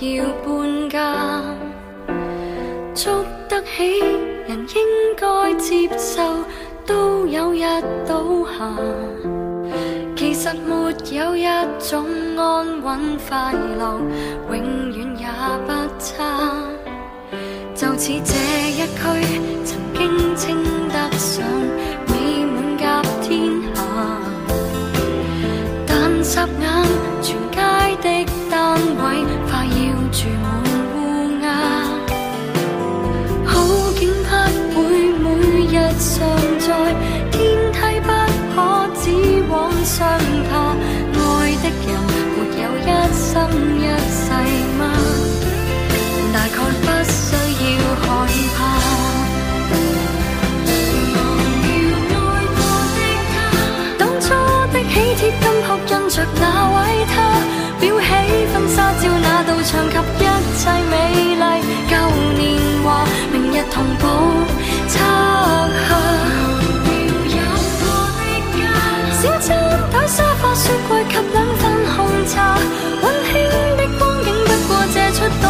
要搬家。捉得起人应该接受，都有日倒下。其实没有一种安稳快乐，永远也不差。就似这一区，曾经称得上着那位他，裱起婚纱照那道墙及一切美丽旧年华，明日同步拆下。小餐台、沙发、雪柜及两份红茶，温馨的光景不过借出到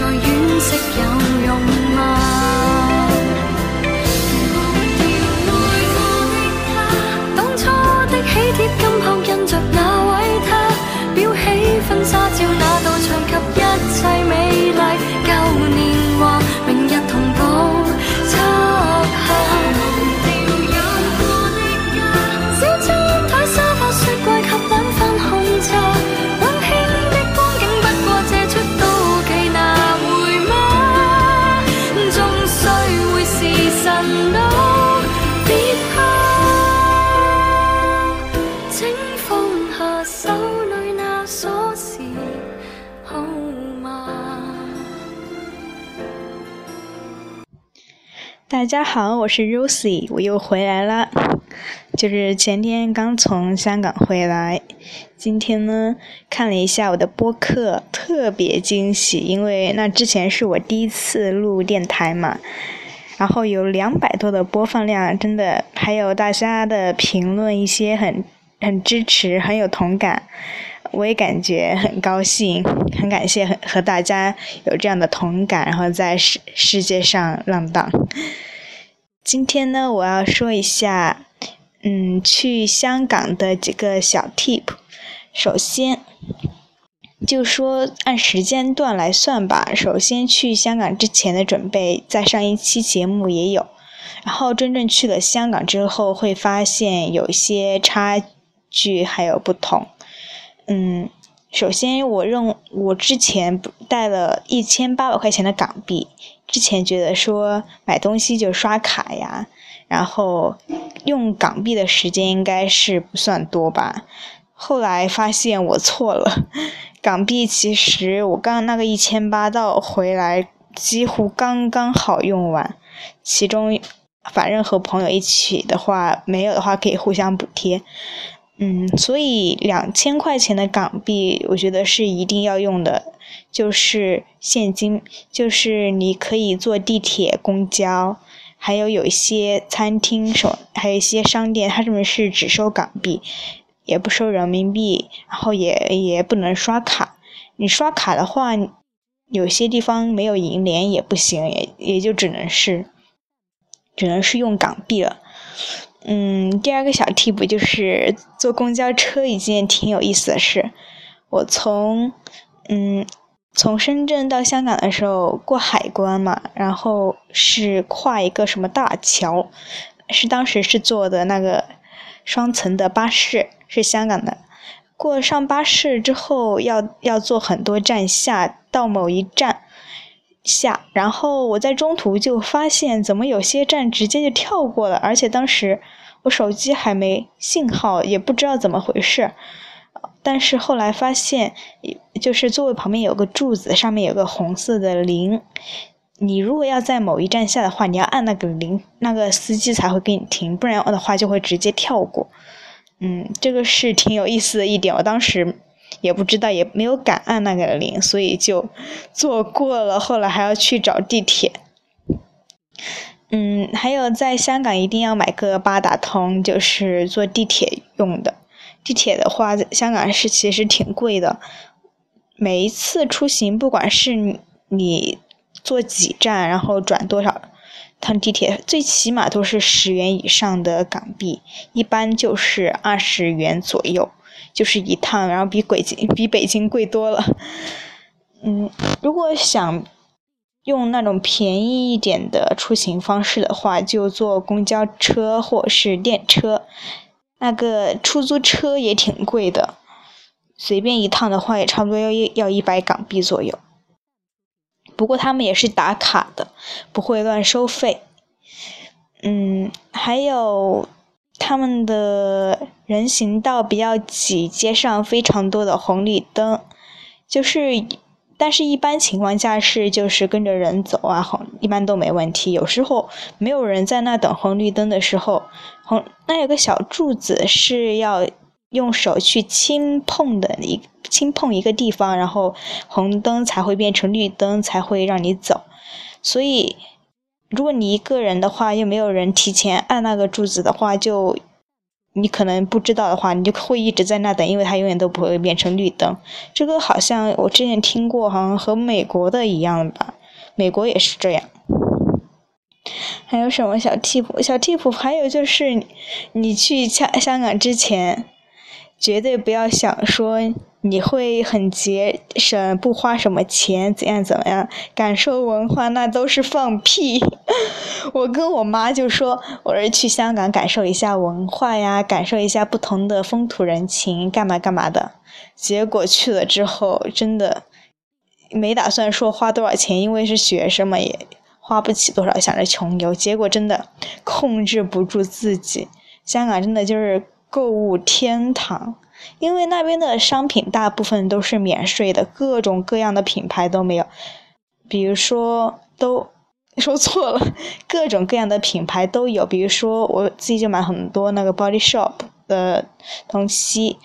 又再大家好，我是 Rosie，我又回来了。就是前天刚从香港回来，今天呢看了一下我的播客，特别惊喜，因为那之前是我第一次录电台嘛，然后有两百多的播放量，真的，还有大家的评论，一些很很支持，很有同感，我也感觉很高兴，很感谢和大家有这样的同感，然后在世世界上浪荡。今天呢，我要说一下，嗯，去香港的几个小 tip。首先，就说按时间段来算吧。首先去香港之前的准备，在上一期节目也有。然后真正去了香港之后，会发现有些差距还有不同。嗯，首先我认我之前带了一千八百块钱的港币，之前觉得说买东西就刷卡呀，然后用港币的时间应该是不算多吧。后来发现我错了，港币其实我刚那个一千八到回来几乎刚刚好用完，其中反正和朋友一起的话，没有的话可以互相补贴。嗯，所以两千块钱的港币，我觉得是一定要用的，就是现金，就是你可以坐地铁、公交，还有有一些餐厅手，还有一些商店，它这边是只收港币，也不收人民币，然后也也不能刷卡。你刷卡的话，有些地方没有银联也不行，也也就只能是，只能是用港币了。嗯，第二个小 tip 就是坐公交车一件挺有意思的事。我从嗯从深圳到香港的时候过海关嘛，然后是跨一个什么大桥，是当时是坐的那个双层的巴士，是香港的。过上巴士之后要要坐很多站下到某一站下，然后我在中途就发现怎么有些站直接就跳过了，而且当时我手机还没信号，也不知道怎么回事。但是后来发现，就是座位旁边有个柱子，上面有个红色的铃。你如果要在某一站下的话，你要按那个铃，那个司机才会给你停，不然的话就会直接跳过。嗯，这个是挺有意思的一点，我当时也不知道，也没有敢按那个铃，所以就坐过了。后来还要去找地铁。嗯，还有在香港一定要买个八达通，就是坐地铁用的。地铁的话，香港是其实挺贵的。每一次出行，不管是你坐几站，然后转多少趟地铁，最起码都是十元以上的港币，一般就是二十元左右，就是一趟，然后比北京比北京贵多了。嗯，如果想用那种便宜一点的出行方式的话，就坐公交车或是电车。那个出租车也挺贵的，随便一趟的话也差不多要要一百港币左右。不过他们也是打卡的，不会乱收费。嗯，还有他们的人行道比较挤，街上非常多的红绿灯，就是。但是，一般情况下是就是跟着人走啊，红一般都没问题。有时候没有人在那等红绿灯的时候，红那有个小柱子是要用手去轻碰的，一轻碰一个地方，然后红灯才会变成绿灯，才会让你走。所以，如果你一个人的话，又没有人提前按那个柱子的话，就。你可能不知道的话，你就会一直在那等，因为它永远都不会变成绿灯。这个好像我之前听过，好像和美国的一样吧？美国也是这样。还有什么小 tip？小 tip 还有就是，你去香香港之前，绝对不要想说。你会很节省，不花什么钱，怎样怎么样？感受文化那都是放屁。我跟我妈就说，我是去香港感受一下文化呀，感受一下不同的风土人情，干嘛干嘛的。结果去了之后，真的没打算说花多少钱，因为是学生嘛，也花不起多少，想着穷游。结果真的控制不住自己，香港真的就是购物天堂。因为那边的商品大部分都是免税的，各种各样的品牌都没有。比如说，都说错了，各种各样的品牌都有。比如说，我自己就买很多那个 Body Shop 的东西，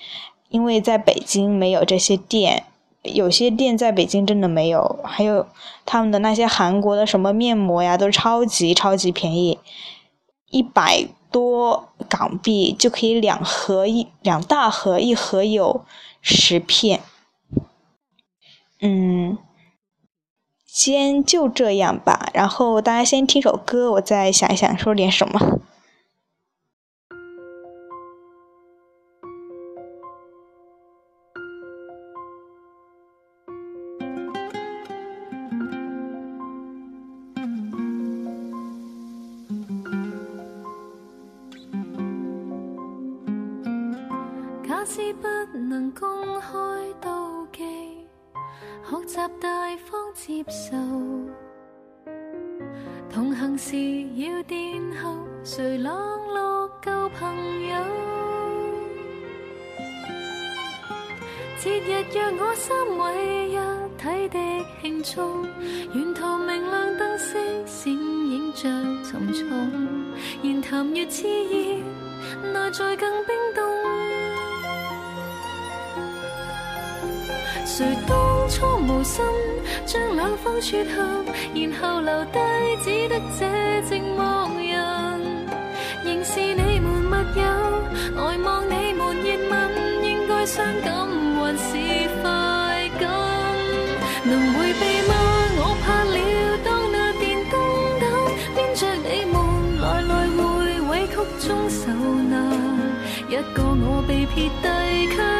因为在北京没有这些店，有些店在北京真的没有。还有他们的那些韩国的什么面膜呀，都超级超级便宜，一百。多港币就可以两盒一两大盒，一盒有十片。嗯，先就这样吧，然后大家先听首歌，我再想一想说点什么。节日让我心唯一体的庆祝，沿途明亮灯饰闪映着重重，言谈越炽热，内在更冰冻。谁当初无心将两方撮合，然后留低只得这寂寞我被撇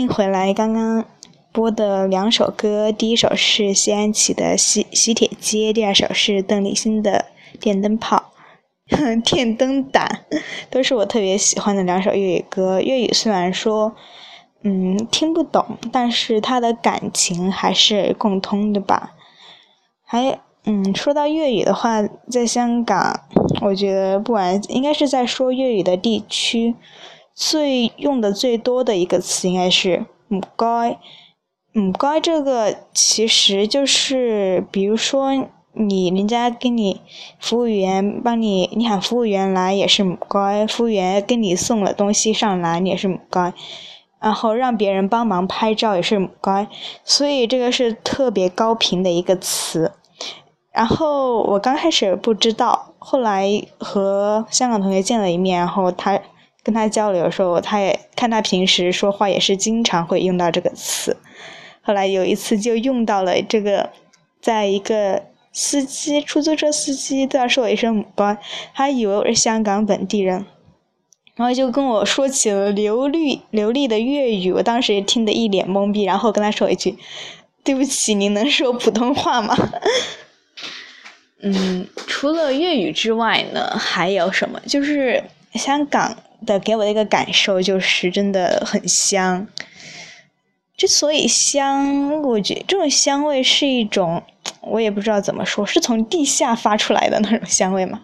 迎回来。刚刚播的两首歌，第一首是谢安琪的《喜喜帖街》，第二首是邓丽欣的《电灯泡》。电灯胆都是我特别喜欢的两首粤语歌。粤语虽然说，嗯，听不懂，但是它的感情还是共通的吧。还，嗯，说到粤语的话，在香港，我觉得不管应该是在说粤语的地区，最用的最多的一个词应该是“唔该”。唔该这个其实就是，比如说你人家给你服务员帮你，你喊服务员来也是唔该，服务员给你送了东西上来你也是唔该，然后让别人帮忙拍照也是唔该，所以这个是特别高频的一个词。然后我刚开始不知道，后来和香港同学见了一面，然后他跟他交流的时候，他也看他平时说话也是经常会用到这个词。后来有一次就用到了这个，在一个司机出租车司机对他说我一声“母乖”，他以为我是香港本地人，然后就跟我说起了流利流利的粤语，我当时也听得一脸懵逼，然后跟他说一句：“对不起，您能说普通话吗？” 嗯，除了粤语之外呢，还有什么？就是香港的给我的一个感受就是真的很香。之所以香，我觉这种香味是一种，我也不知道怎么说，是从地下发出来的那种香味嘛。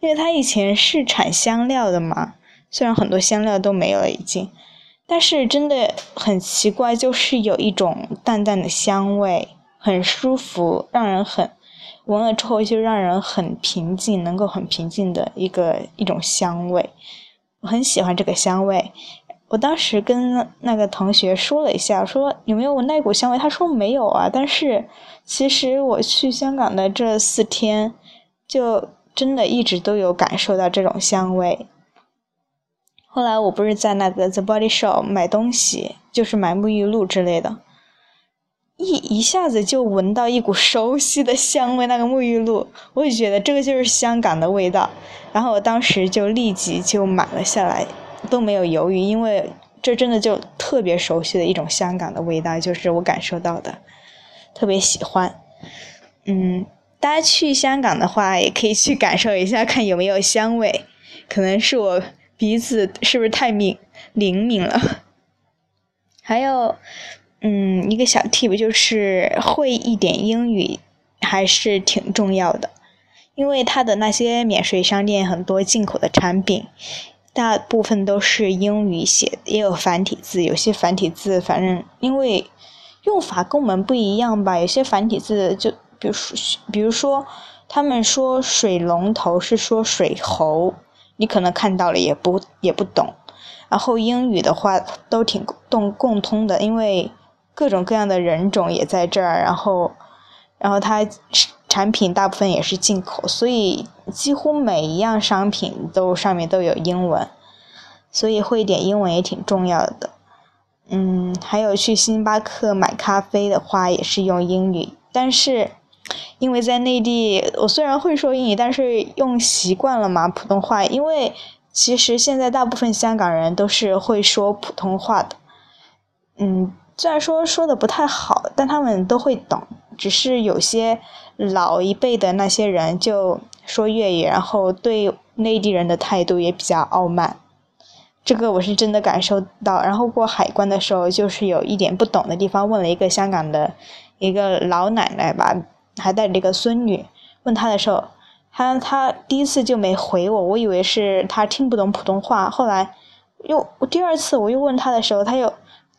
因为它以前是产香料的嘛，虽然很多香料都没有了已经，但是真的很奇怪，就是有一种淡淡的香味，很舒服，让人很闻了之后就让人很平静，能够很平静的一个一种香味。我很喜欢这个香味。我当时跟那个同学说了一下，说有没有闻那股香味？他说没有啊。但是其实我去香港的这四天，就真的一直都有感受到这种香味。后来我不是在那个 The Body Shop 买东西，就是买沐浴露之类的，一一下子就闻到一股熟悉的香味，那个沐浴露，我就觉得这个就是香港的味道。然后我当时就立即就买了下来。都没有犹豫，因为这真的就特别熟悉的一种香港的味道，就是我感受到的，特别喜欢。嗯，大家去香港的话，也可以去感受一下，看有没有香味。可能是我鼻子是不是太敏灵敏了？还有，嗯，一个小 tip 就是会一点英语还是挺重要的，因为它的那些免税商店很多进口的产品，大部分都是英语写，也有繁体字，有些繁体字反正因为用法跟我们不一样吧，有些繁体字就比如说，比如说他们说水龙头是说水喉，你可能看到了也不也不懂。然后英语的话都挺共共通的，因为各种各样的人种也在这儿，然后，然后它产品大部分也是进口，所以几乎每一样商品都上面都有英文，所以会一点英文也挺重要的。嗯，还有去星巴克买咖啡的话也是用英语，但是因为在内地，我虽然会说英语，但是用习惯了嘛普通话，因为。其实现在大部分香港人都是会说普通话的，嗯，虽然说说的不太好，但他们都会懂。只是有些老一辈的那些人就说粤语，然后对内地人的态度也比较傲慢。这个我是真的感受到。然后过海关的时候，就是有一点不懂的地方，问了一个香港的一个老奶奶吧，还带着一个孙女，问她的时候。她她第一次就没回我，我以为是她听不懂普通话。后来又第二次我又问她的时候，她又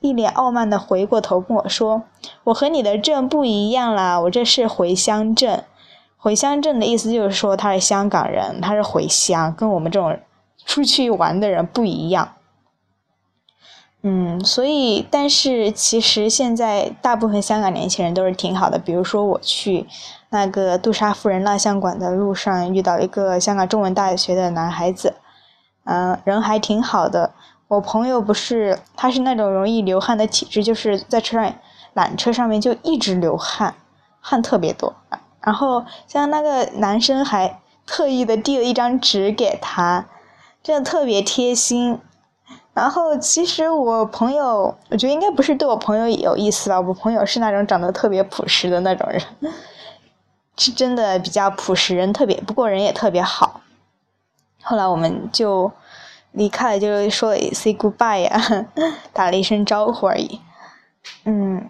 一脸傲慢的回过头跟我说：“我和你的证不一样啦，我这是回乡证。回乡证的意思就是说他是香港人，他是回乡，跟我们这种出去玩的人不一样。”嗯，所以但是其实现在大部分香港年轻人都是挺好的，比如说我去。那个杜莎夫人蜡像馆的路上遇到一个香港中文大学的男孩子，嗯，人还挺好的。我朋友不是，他是那种容易流汗的体质，就是在车上缆车上面就一直流汗，汗特别多。然后像那个男生还特意的递了一张纸给他，真的特别贴心。然后其实我朋友，我觉得应该不是对我朋友有意思吧，我朋友是那种长得特别朴实的那种人。是真的比较朴实，人特别，不过人也特别好。后来我们就离开了，就说 say goodbye 呀，打了一声招呼而已。嗯，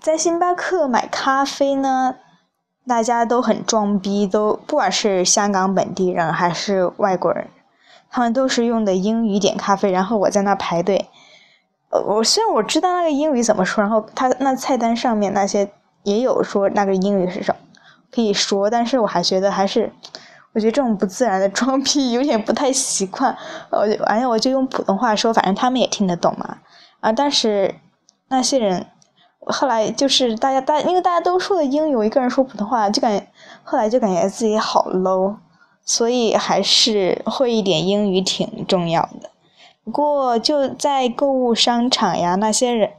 在星巴克买咖啡呢，大家都很装逼，都不管是香港本地人还是外国人，他们都是用的英语点咖啡。然后我在那排队，我虽然我知道那个英语怎么说，然后他那菜单上面那些也有说那个英语是什么。可以说，但是我还觉得还是，我觉得这种不自然的装逼有点不太习惯。我就反正我就用普通话说，反正他们也听得懂嘛。啊，但是那些人后来就是大家大，因为大家都说的英语，我一个人说普通话，就感觉后来就感觉自己好 low，所以还是会一点英语挺重要的。不过就在购物商场呀，那些人。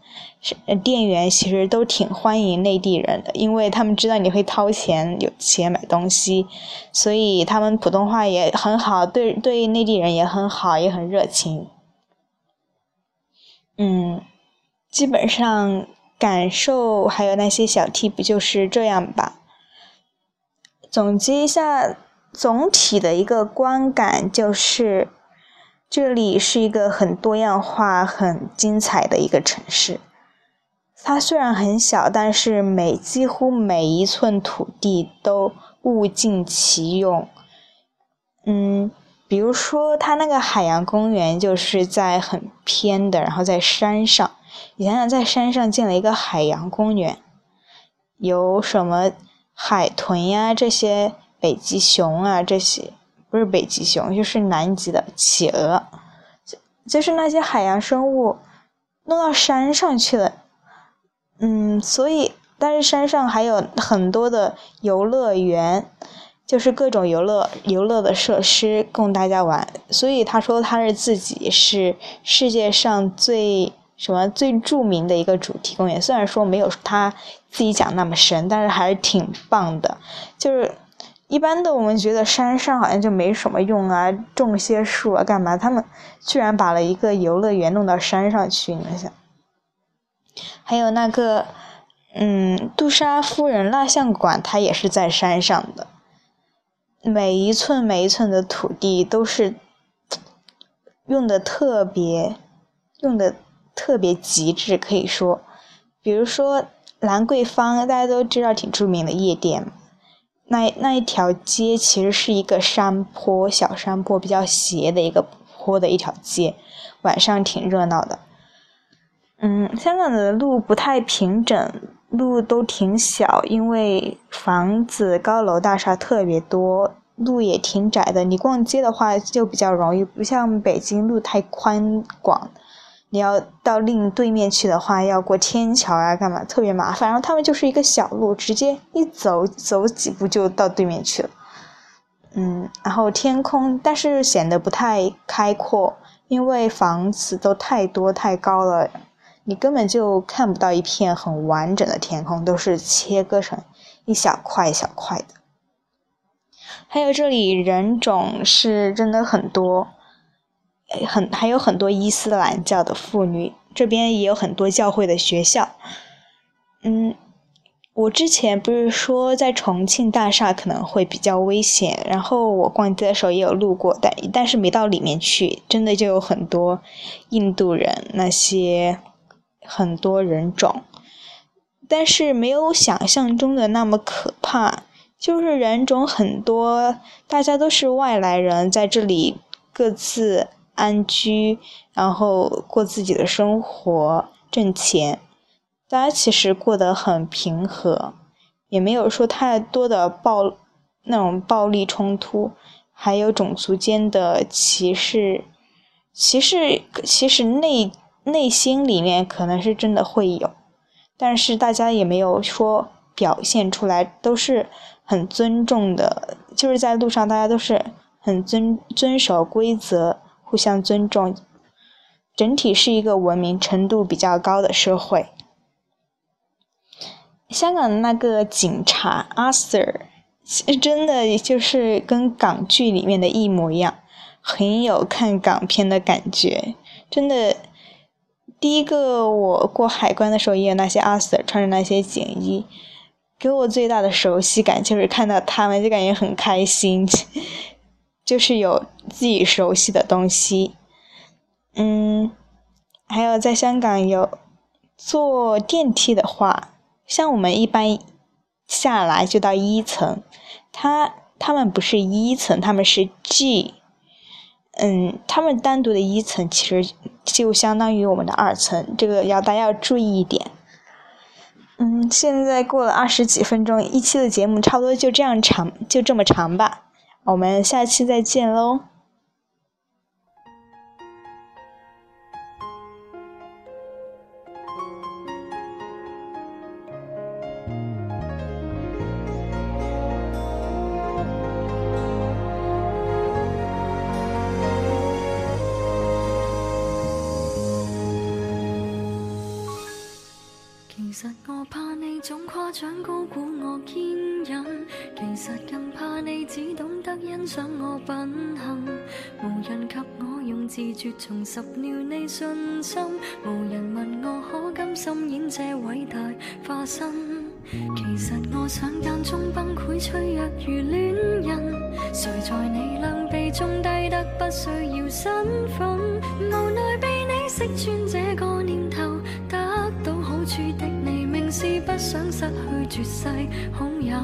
店员其实都挺欢迎内地人的，因为他们知道你会掏钱，有钱买东西，所以他们普通话也很好，对对内地人也很好，也很热情。嗯，基本上感受还有那些小 tip 就是这样吧。总结一下，总体的一个观感就是，这里是一个很多样化、很精彩的一个城市。它虽然很小，但是每几乎每一寸土地都物尽其用。嗯，比如说它那个海洋公园就是在很偏的，然后在山上。你想想，在山上建了一个海洋公园，有什么海豚呀，这些北极熊啊，这些不是北极熊，就是南极的企鹅，就就是那些海洋生物弄到山上去了。嗯，所以，但是山上还有很多的游乐园，就是各种游乐游乐的设施供大家玩。所以他说他是自己是世界上最什么最著名的一个主题公园。虽然说没有他自己讲那么深，但是还是挺棒的。就是一般的我们觉得山上好像就没什么用啊，种些树啊干嘛？他们居然把了一个游乐园弄到山上去，你们想？还有那个，嗯，杜莎夫人蜡像馆，它也是在山上的。每一寸每一寸的土地都是，用的特别，用的特别极致，可以说，比如说兰桂坊，大家都知道挺著名的夜店，那那一条街其实是一个山坡，小山坡，比较斜的一个坡的一条街，晚上挺热闹的。嗯，香港的路不太平整，路都挺小，因为房子、高楼大厦特别多，路也挺窄的。你逛街的话就比较容易，不像北京路太宽广。你要到另对面去的话，要过天桥啊，干嘛特别麻烦。然后他们就是一个小路，直接一走走几步就到对面去了。嗯，然后天空，但是显得不太开阔，因为房子都太多太高了。你根本就看不到一片很完整的天空，都是切割成一小块一小块的。还有这里人种是真的很多，很还有很多伊斯兰教的妇女，这边也有很多教会的学校。嗯，我之前不是说在重庆大厦可能会比较危险，然后我逛街的时候也有路过，但但是没到里面去，真的就有很多印度人那些。很多人种，但是没有想象中的那么可怕。就是人种很多，大家都是外来人，在这里各自安居，然后过自己的生活，挣钱。大家其实过得很平和，也没有说太多的暴那种暴力冲突，还有种族间的歧视。歧视其实内。内心里面可能是真的会有，但是大家也没有说表现出来，都是很尊重的。就是在路上，大家都是很遵遵守规则，互相尊重，整体是一个文明程度比较高的社会。香港的那个警察阿 Sir，真的就是跟港剧里面的一模一样，很有看港片的感觉，真的。第一个，我过海关的时候也有那些阿 Sir 穿着那些警衣，给我最大的熟悉感就是看到他们就感觉很开心，就是有自己熟悉的东西。嗯，还有在香港有坐电梯的话，像我们一般下来就到一层，他他们不是一层，他们是 G。嗯，他们单独的一层其实就相当于我们的二层，这个要大家要注意一点。嗯，现在过了二十几分钟，一期的节目差不多就这样长，就这么长吧，我们下期再见喽。其实我怕你总夸奖高估我坚忍，其实更怕你只懂得欣赏我品行。无人及我用自绝重拾了你信心，无人问我可甘心演这伟大化身。其实我想间中崩溃脆弱如恋人，谁在你两臂中低得不需要身份，无奈被你识穿这个念头。得到好处的你，明是不想失去绝世好友，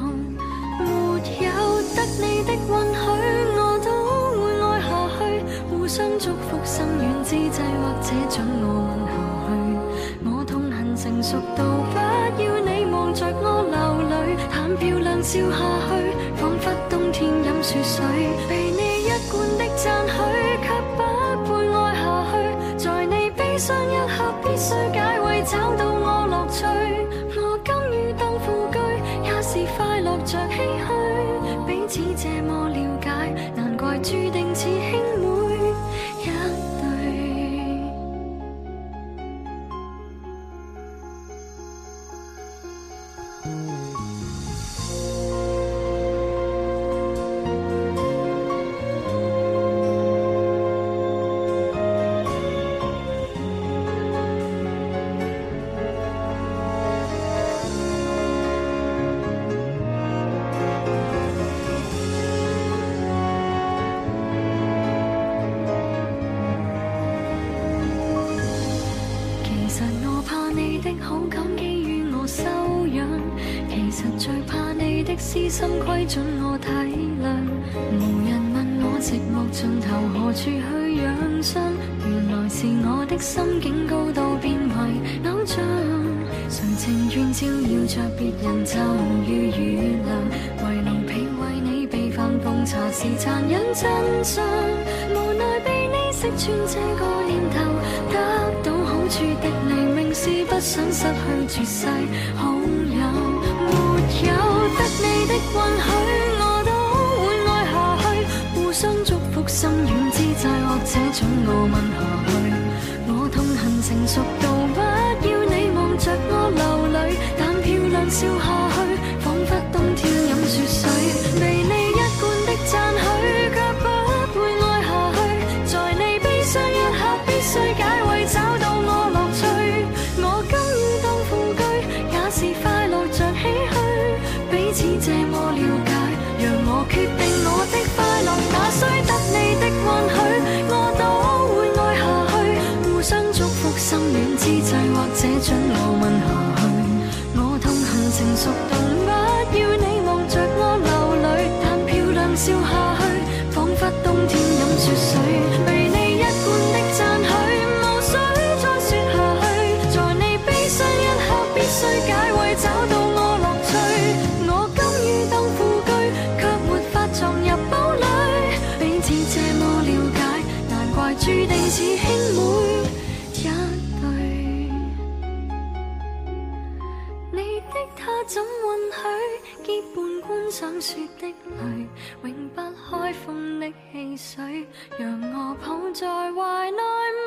没有得你的允许，我。都会爱下去。互相祝福，心远之际，或者准我问候去。我痛恨成熟到不要你望着我流泪，谈漂亮笑下去，仿佛冬天饮雪水。被你一贯的赞许，却不配爱下去。在你悲伤一刻，必须解围，找到我乐趣。绝世好友没有得你的允许我都会爱下去。互相祝福心软之际或者准我吻下去。泪永不开封的汽水，让我抱在怀内吻。